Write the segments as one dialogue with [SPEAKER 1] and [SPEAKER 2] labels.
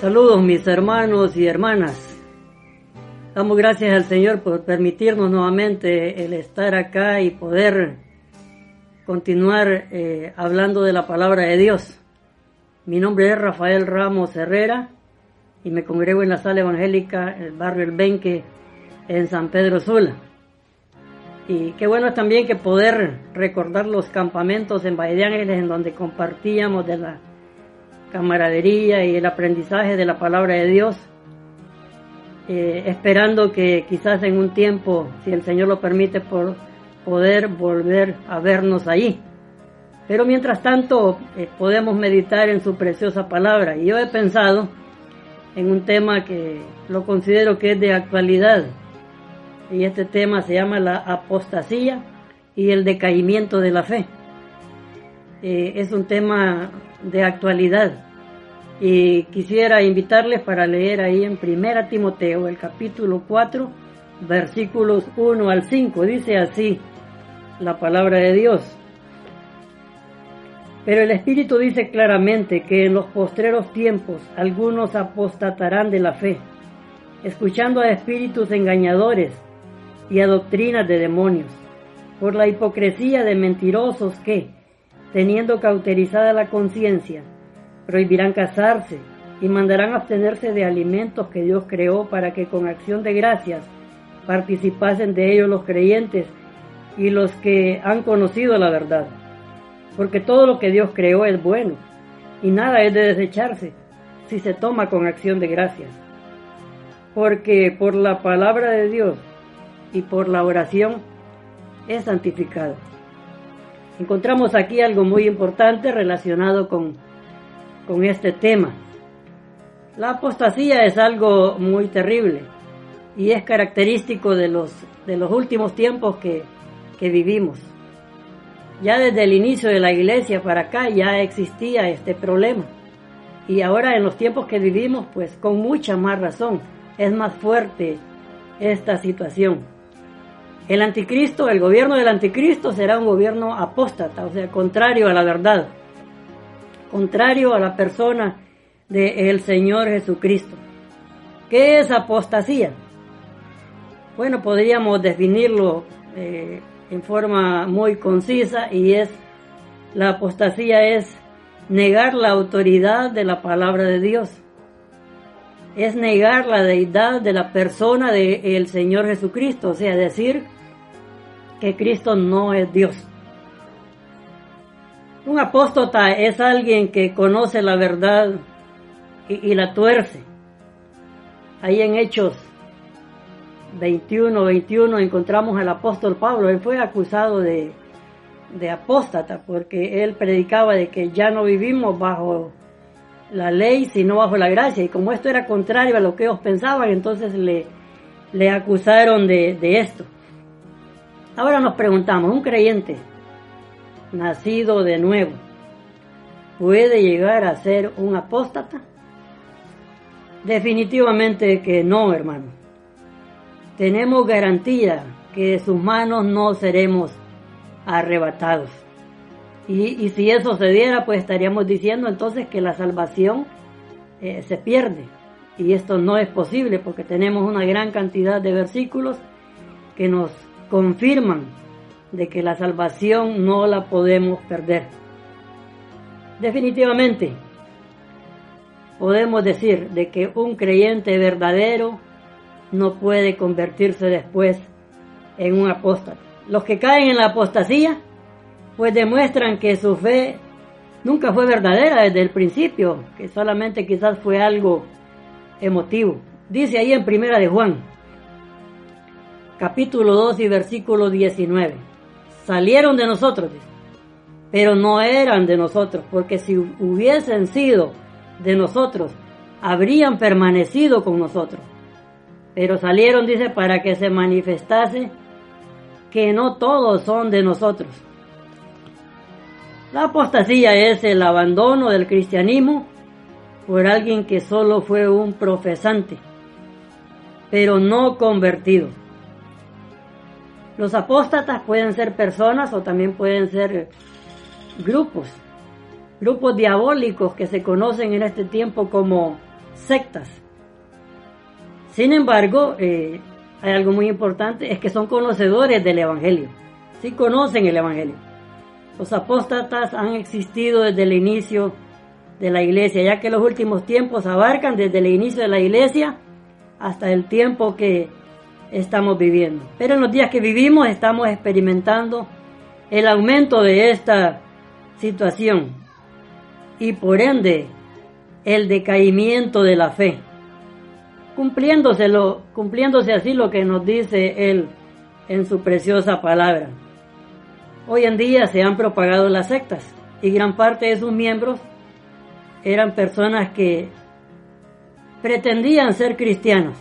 [SPEAKER 1] Saludos mis hermanos y hermanas. Damos gracias al Señor por permitirnos nuevamente el estar acá y poder continuar eh, hablando de la palabra de Dios. Mi nombre es Rafael Ramos Herrera y me congrego en la sala evangélica el barrio El Benque en San Pedro Sula. Y qué bueno también que poder recordar los campamentos en Valle de Ángeles en donde compartíamos de la camaradería y el aprendizaje de la palabra de Dios, eh, esperando que quizás en un tiempo, si el Señor lo permite, por poder volver a vernos allí. Pero mientras tanto eh, podemos meditar en su preciosa palabra. Y yo he pensado en un tema que lo considero que es de actualidad y este tema se llama la apostasía y el decaimiento de la fe. Eh, es un tema de actualidad y quisiera invitarles para leer ahí en Primera Timoteo, el capítulo 4, versículos 1 al 5. Dice así la palabra de Dios. Pero el Espíritu dice claramente que en los postreros tiempos algunos apostatarán de la fe, escuchando a espíritus engañadores y a doctrinas de demonios, por la hipocresía de mentirosos que, teniendo cauterizada la conciencia, prohibirán casarse y mandarán abstenerse de alimentos que Dios creó para que con acción de gracias participasen de ellos los creyentes y los que han conocido la verdad. Porque todo lo que Dios creó es bueno y nada es de desecharse si se toma con acción de gracias. Porque por la palabra de Dios y por la oración es santificado. Encontramos aquí algo muy importante relacionado con, con este tema. La apostasía es algo muy terrible y es característico de los, de los últimos tiempos que, que vivimos. Ya desde el inicio de la iglesia para acá ya existía este problema. Y ahora en los tiempos que vivimos, pues con mucha más razón, es más fuerte esta situación. El anticristo, el gobierno del anticristo será un gobierno apóstata, o sea, contrario a la verdad, contrario a la persona del Señor Jesucristo. ¿Qué es apostasía? Bueno, podríamos definirlo eh, en forma muy concisa y es, la apostasía es negar la autoridad de la palabra de Dios. Es negar la deidad de la persona del Señor Jesucristo, o sea, decir que Cristo no es Dios. Un apóstata es alguien que conoce la verdad y, la tuerce. Ahí en Hechos 21, 21 encontramos al apóstol Pablo. Él fue acusado de, de apóstata porque él predicaba de que ya no vivimos bajo la ley sino bajo la gracia. Y como esto era contrario a lo que ellos pensaban, entonces le, le acusaron de, de esto. Ahora nos preguntamos, ¿un creyente nacido de nuevo puede llegar a ser un apóstata? Definitivamente que no, hermano. Tenemos garantía que de sus manos no seremos arrebatados. Y, si eso se diera, pues estaríamos diciendo entonces que la salvación eh, se pierde. Y esto no es posible porque tenemos una gran cantidad de versículos que nos confirman de que la salvación no la podemos perder. Definitivamente, podemos decir de que un creyente verdadero no puede convertirse después en un apóstol. Los que caen en la apostasía, pues demuestran que su fe nunca fue verdadera desde el principio, que solamente quizás fue algo emotivo. Dice ahí en Primera de Juan, capítulo 2 y versículo 19. Salieron de nosotros, pero no eran de nosotros, porque si hubiesen sido de nosotros, habrían permanecido con nosotros. Pero salieron, dice, para que se manifestase que no todos son de nosotros. La apostasía es el abandono del cristianismo por alguien que solo fue un profesante, pero no convertido. Los apóstatas pueden ser personas o también pueden ser grupos, grupos diabólicos que se conocen en este tiempo como sectas. Sin embargo, eh, hay algo muy importante, es que son conocedores del Evangelio, sí conocen el Evangelio. Los apóstatas han existido desde el inicio de la iglesia, ya que los últimos tiempos abarcan desde el inicio de la iglesia hasta el tiempo que estamos viviendo. Pero en los días que vivimos estamos experimentando el aumento de esta situación y por ende el decaimiento de la fe. Cumpliéndose, cumpliéndose así lo que nos dice él en su preciosa palabra. Hoy en día se han propagado las sectas y gran parte de sus miembros eran personas que pretendían ser cristianos.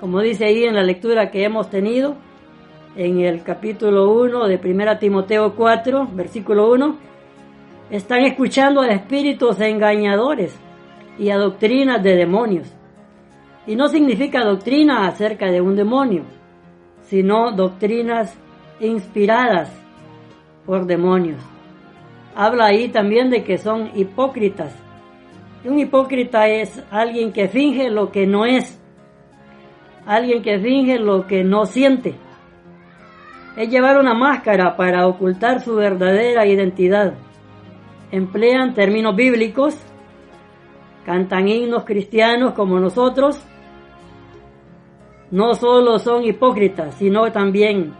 [SPEAKER 1] Como dice ahí en la lectura que hemos tenido, en el capítulo 1 de 1 Timoteo 4, versículo 1, están escuchando a espíritus engañadores y a doctrinas de demonios. Y no significa doctrina acerca de un demonio, sino doctrinas inspiradas por demonios. Habla ahí también de que son hipócritas. Un hipócrita es alguien que finge lo que no es, alguien que finge lo que no siente. Es llevar una máscara para ocultar su verdadera identidad. Emplean términos bíblicos, cantan himnos cristianos como nosotros. No solo son hipócritas, sino también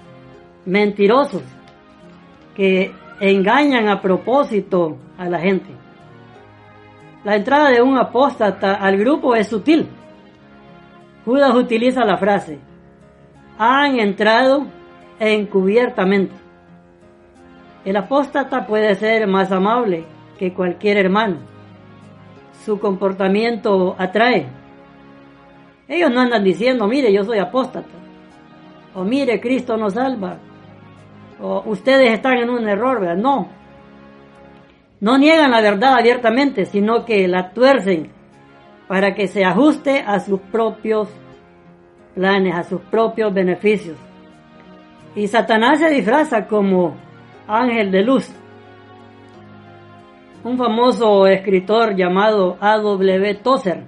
[SPEAKER 1] mentirosos que engañan a propósito a la gente. La entrada de un apóstata al grupo es sutil. Judas utiliza la frase, han entrado encubiertamente. El apóstata puede ser más amable que cualquier hermano. Su comportamiento atrae. Ellos no andan diciendo, mire, yo soy apóstata. O mire, Cristo nos salva. O ustedes están en un error, ¿verdad? No. No niegan la verdad abiertamente, sino que la tuercen para que se ajuste a sus propios planes, a sus propios beneficios. Y Satanás se disfraza como ángel de luz. Un famoso escritor llamado A.W. Tozer,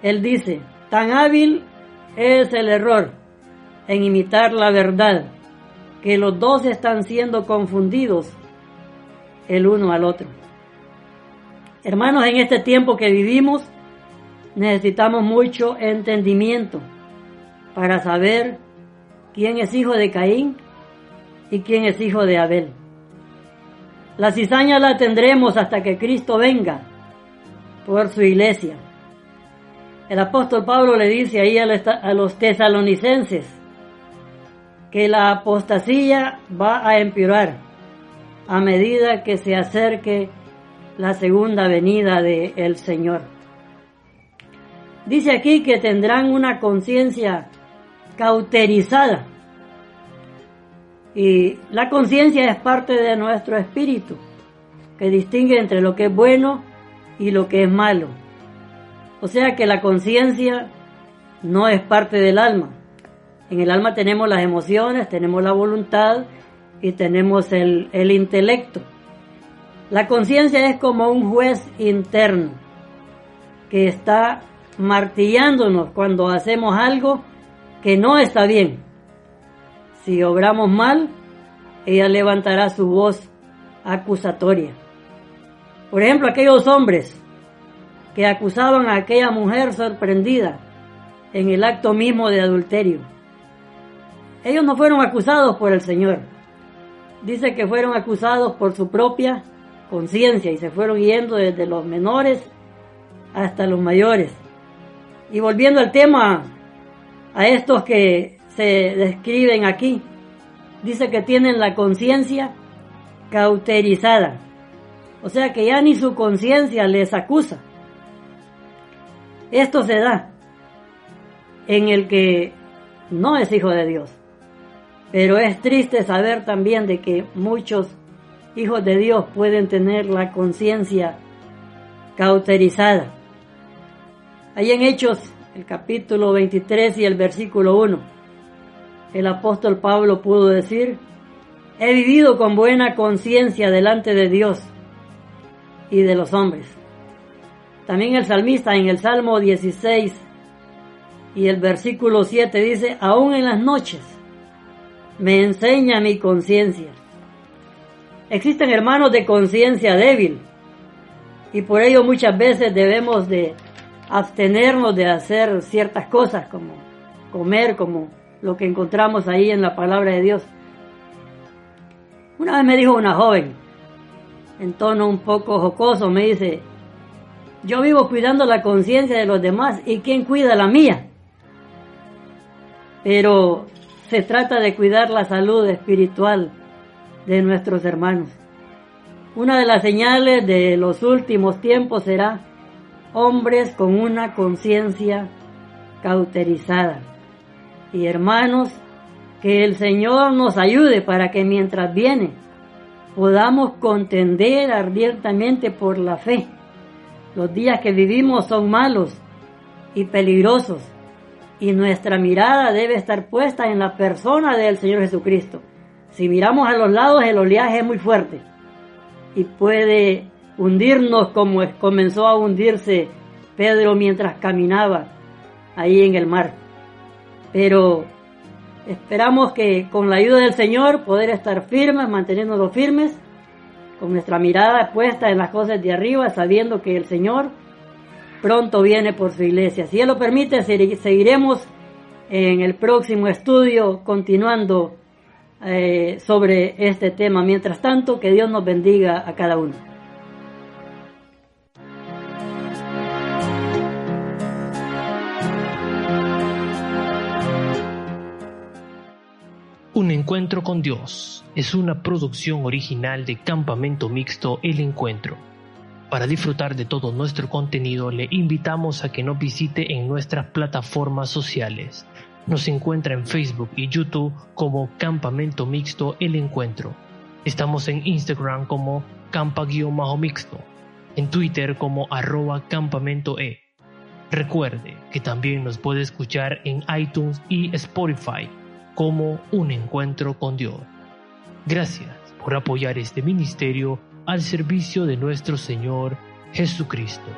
[SPEAKER 1] él dice, tan hábil es el error en imitar la verdad que los dos están siendo confundidos el uno al otro. Hermanos, en este tiempo que vivimos necesitamos mucho entendimiento para saber quién es hijo de Caín y quién es hijo de Abel. La cizaña la tendremos hasta que Cristo venga por su iglesia. El apóstol Pablo le dice ahí a los tesalonicenses, que la apostasía va a empeorar a medida que se acerque la segunda venida del el Señor. Dice aquí que tendrán una conciencia cauterizada. Y la conciencia es parte de nuestro espíritu, que distingue entre lo que es bueno y lo que es malo. O sea que la conciencia no es parte del alma, en el alma tenemos las emociones, tenemos la voluntad y tenemos el, el intelecto. La conciencia es como un juez interno que está martillándonos cuando hacemos algo que no está bien. Si obramos mal, ella levantará su voz acusatoria. Por ejemplo, aquellos hombres que acusaban a aquella mujer sorprendida en el acto mismo de adulterio ellos no fueron acusados por el Señor. Dice que fueron acusados por su propia conciencia y se fueron yendo desde los menores hasta los mayores. Y volviendo al tema, a estos que se describen aquí, dice que tienen la conciencia cauterizada. O sea que ya ni su conciencia les acusa. Esto se da en el que no es hijo de Dios. Pero es triste saber también de que muchos hijos de Dios pueden tener la conciencia cauterizada. Ahí en Hechos, el capítulo 23 y el versículo 1, el apóstol Pablo pudo decir, he vivido con buena conciencia delante de Dios y de los hombres. También el salmista en el Salmo 16 y el versículo 7 dice, aún en las noches me enseña mi conciencia. Existen hermanos de conciencia débil y por ello muchas veces debemos de abstenernos de hacer ciertas cosas como comer, como lo que encontramos ahí en la palabra de Dios. Una vez me dijo una joven, en tono un poco jocoso, me dice, yo vivo cuidando la conciencia de los demás y ¿quién cuida la mía? Pero se trata de cuidar la salud espiritual de nuestros hermanos. Una de las señales de los últimos tiempos será hombres con una conciencia cauterizada. Y hermanos, que el Señor nos ayude para que mientras viene podamos contender ardientemente por la fe. Los días que vivimos son malos y peligrosos y nuestra mirada debe estar puesta en la persona del Señor Jesucristo. Si miramos a los lados el oleaje es muy fuerte y puede hundirnos como comenzó a hundirse Pedro mientras caminaba ahí en el mar. Pero esperamos que con la ayuda del Señor poder estar firmes, manteniéndonos firmes, con nuestra mirada puesta en las cosas de arriba, sabiendo que el Señor pronto viene por su iglesia. Si Él lo permite, seguiremos en el próximo estudio continuando eh, sobre este tema. Mientras tanto, que Dios nos bendiga a cada uno.
[SPEAKER 2] Encuentro con Dios es una producción original de Campamento Mixto El Encuentro. Para disfrutar de todo nuestro contenido le invitamos a que nos visite en nuestras plataformas sociales. Nos encuentra en Facebook y YouTube como Campamento Mixto El Encuentro. Estamos en Instagram como campa-mixto, en Twitter como arroba campamento e. Recuerde que también nos puede escuchar en iTunes y Spotify como un encuentro con Dios. Gracias por apoyar este ministerio al servicio de nuestro Señor Jesucristo.